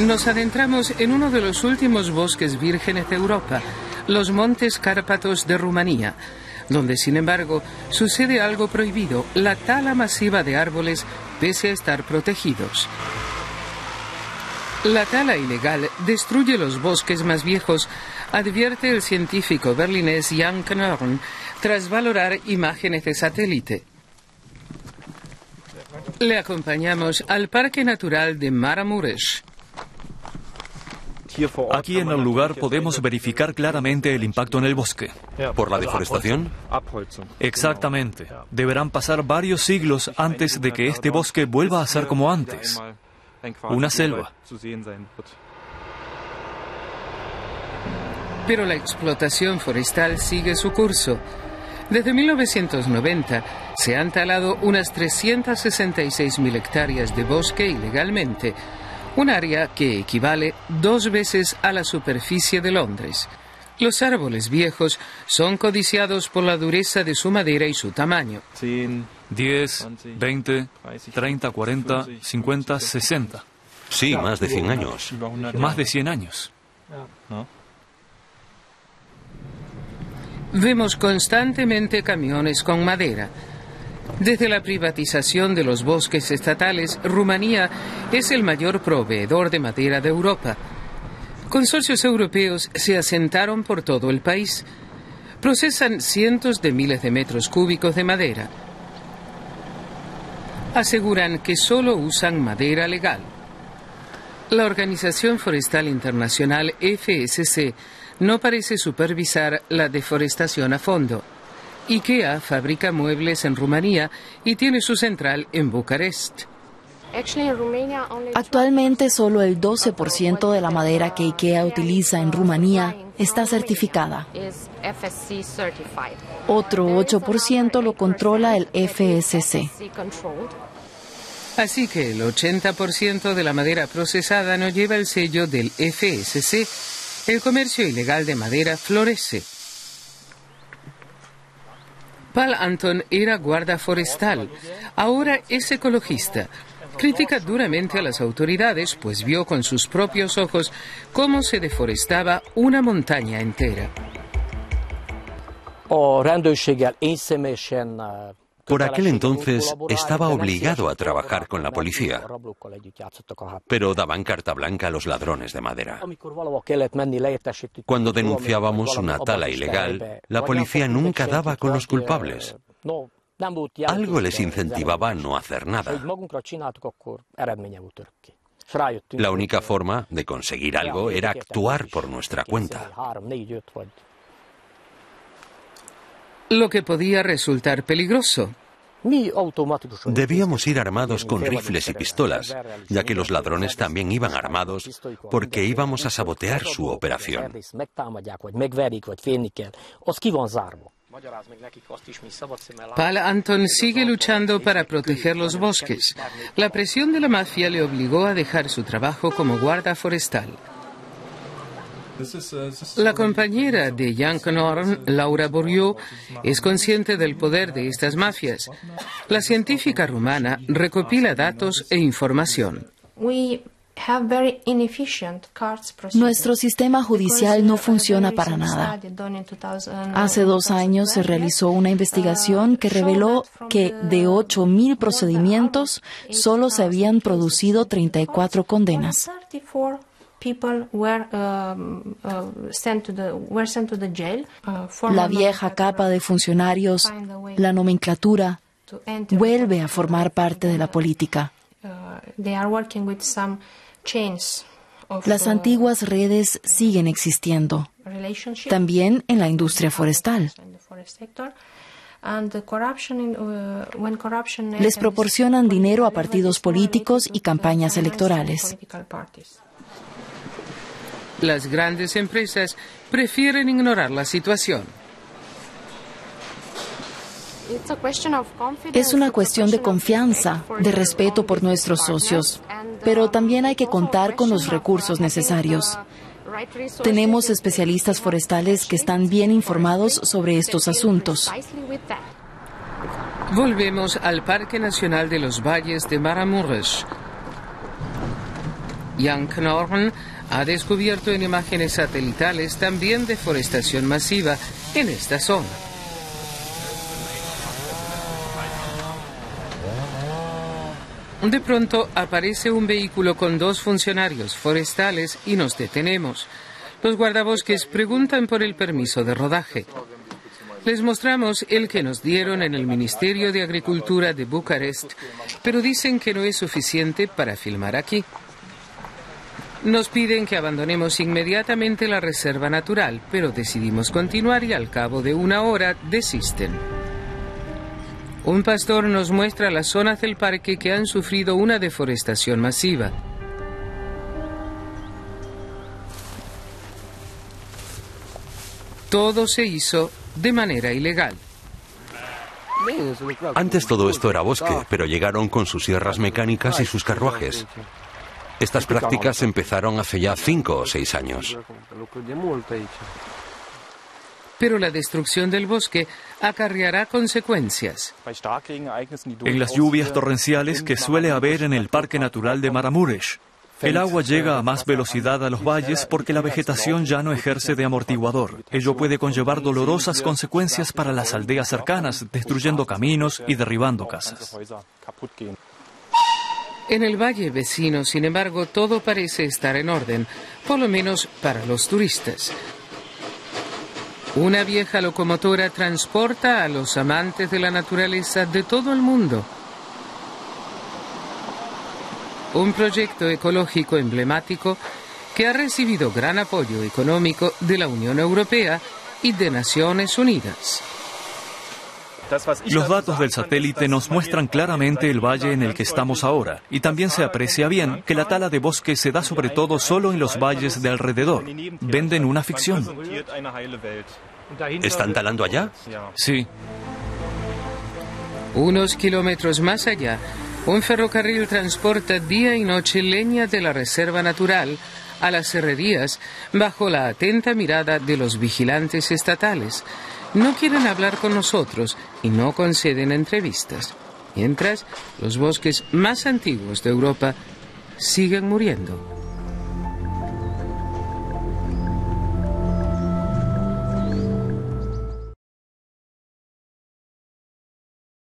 Nos adentramos en uno de los últimos bosques vírgenes de Europa, los Montes Cárpatos de Rumanía, donde sin embargo sucede algo prohibido, la tala masiva de árboles pese a estar protegidos. La tala ilegal destruye los bosques más viejos, advierte el científico berlinés Jan Knörn tras valorar imágenes de satélite. Le acompañamos al Parque Natural de Maramuresh. Aquí en el lugar podemos verificar claramente el impacto en el bosque. ¿Por la deforestación? Exactamente. Deberán pasar varios siglos antes de que este bosque vuelva a ser como antes. Una selva. Pero la explotación forestal sigue su curso. Desde 1990 se han talado unas 366.000 hectáreas de bosque ilegalmente, un área que equivale dos veces a la superficie de Londres. Los árboles viejos son codiciados por la dureza de su madera y su tamaño. 10, 20, 30, 40, 50, 60. Sí, más de 100 años. Más de 100 años. Vemos constantemente camiones con madera. Desde la privatización de los bosques estatales, Rumanía es el mayor proveedor de madera de Europa. Consorcios europeos se asentaron por todo el país. Procesan cientos de miles de metros cúbicos de madera. Aseguran que solo usan madera legal. La Organización Forestal Internacional FSC no parece supervisar la deforestación a fondo. IKEA fabrica muebles en Rumanía y tiene su central en Bucarest. Actualmente solo el 12% de la madera que IKEA utiliza en Rumanía está certificada. Otro 8% lo controla el FSC. Así que el 80% de la madera procesada no lleva el sello del FSC. El comercio ilegal de madera florece. Anton era guarda forestal, ahora es ecologista. Critica duramente a las autoridades, pues vio con sus propios ojos cómo se deforestaba una montaña entera. Por aquel entonces estaba obligado a trabajar con la policía, pero daban carta blanca a los ladrones de madera. Cuando denunciábamos una tala ilegal, la policía nunca daba con los culpables. Algo les incentivaba a no hacer nada. La única forma de conseguir algo era actuar por nuestra cuenta. Lo que podía resultar peligroso. Debíamos ir armados con rifles y pistolas, ya que los ladrones también iban armados porque íbamos a sabotear su operación. Paul Anton sigue luchando para proteger los bosques. La presión de la mafia le obligó a dejar su trabajo como guarda forestal. La compañera de Jan Knorr, Laura Bourriot, es consciente del poder de estas mafias. La científica rumana recopila datos e información. Nuestro sistema judicial no funciona para nada. Hace dos años se realizó una investigación que reveló que de 8.000 procedimientos solo se habían producido 34 condenas. La vieja capa de funcionarios, la nomenclatura, vuelve a formar parte de la política. Las antiguas redes siguen existiendo, también en la industria forestal. Les proporcionan dinero a partidos políticos y campañas electorales. Las grandes empresas prefieren ignorar la situación. Es una cuestión de confianza, de respeto por nuestros socios, pero también hay que contar con los recursos necesarios. Tenemos especialistas forestales que están bien informados sobre estos asuntos. Volvemos al Parque Nacional de los Valles de Maramuresh. Jan Knorren ha descubierto en imágenes satelitales también deforestación masiva en esta zona. De pronto aparece un vehículo con dos funcionarios forestales y nos detenemos. Los guardabosques preguntan por el permiso de rodaje. Les mostramos el que nos dieron en el Ministerio de Agricultura de Bucarest, pero dicen que no es suficiente para filmar aquí. Nos piden que abandonemos inmediatamente la reserva natural, pero decidimos continuar y al cabo de una hora desisten. Un pastor nos muestra las zonas del parque que han sufrido una deforestación masiva. Todo se hizo de manera ilegal. Antes todo esto era bosque, pero llegaron con sus sierras mecánicas y sus carruajes. Estas prácticas empezaron hace ya cinco o seis años. Pero la destrucción del bosque acarreará consecuencias. En las lluvias torrenciales que suele haber en el Parque Natural de Maramuresh, el agua llega a más velocidad a los valles porque la vegetación ya no ejerce de amortiguador. Ello puede conllevar dolorosas consecuencias para las aldeas cercanas, destruyendo caminos y derribando casas. En el valle vecino, sin embargo, todo parece estar en orden, por lo menos para los turistas. Una vieja locomotora transporta a los amantes de la naturaleza de todo el mundo un proyecto ecológico emblemático que ha recibido gran apoyo económico de la Unión Europea y de Naciones Unidas. Los datos del satélite nos muestran claramente el valle en el que estamos ahora y también se aprecia bien que la tala de bosque se da sobre todo solo en los valles de alrededor. Venden una ficción. ¿Están talando allá? Sí. Unos kilómetros más allá, un ferrocarril transporta día y noche leña de la reserva natural a las herrerías bajo la atenta mirada de los vigilantes estatales. No quieren hablar con nosotros y no conceden entrevistas, mientras los bosques más antiguos de Europa siguen muriendo.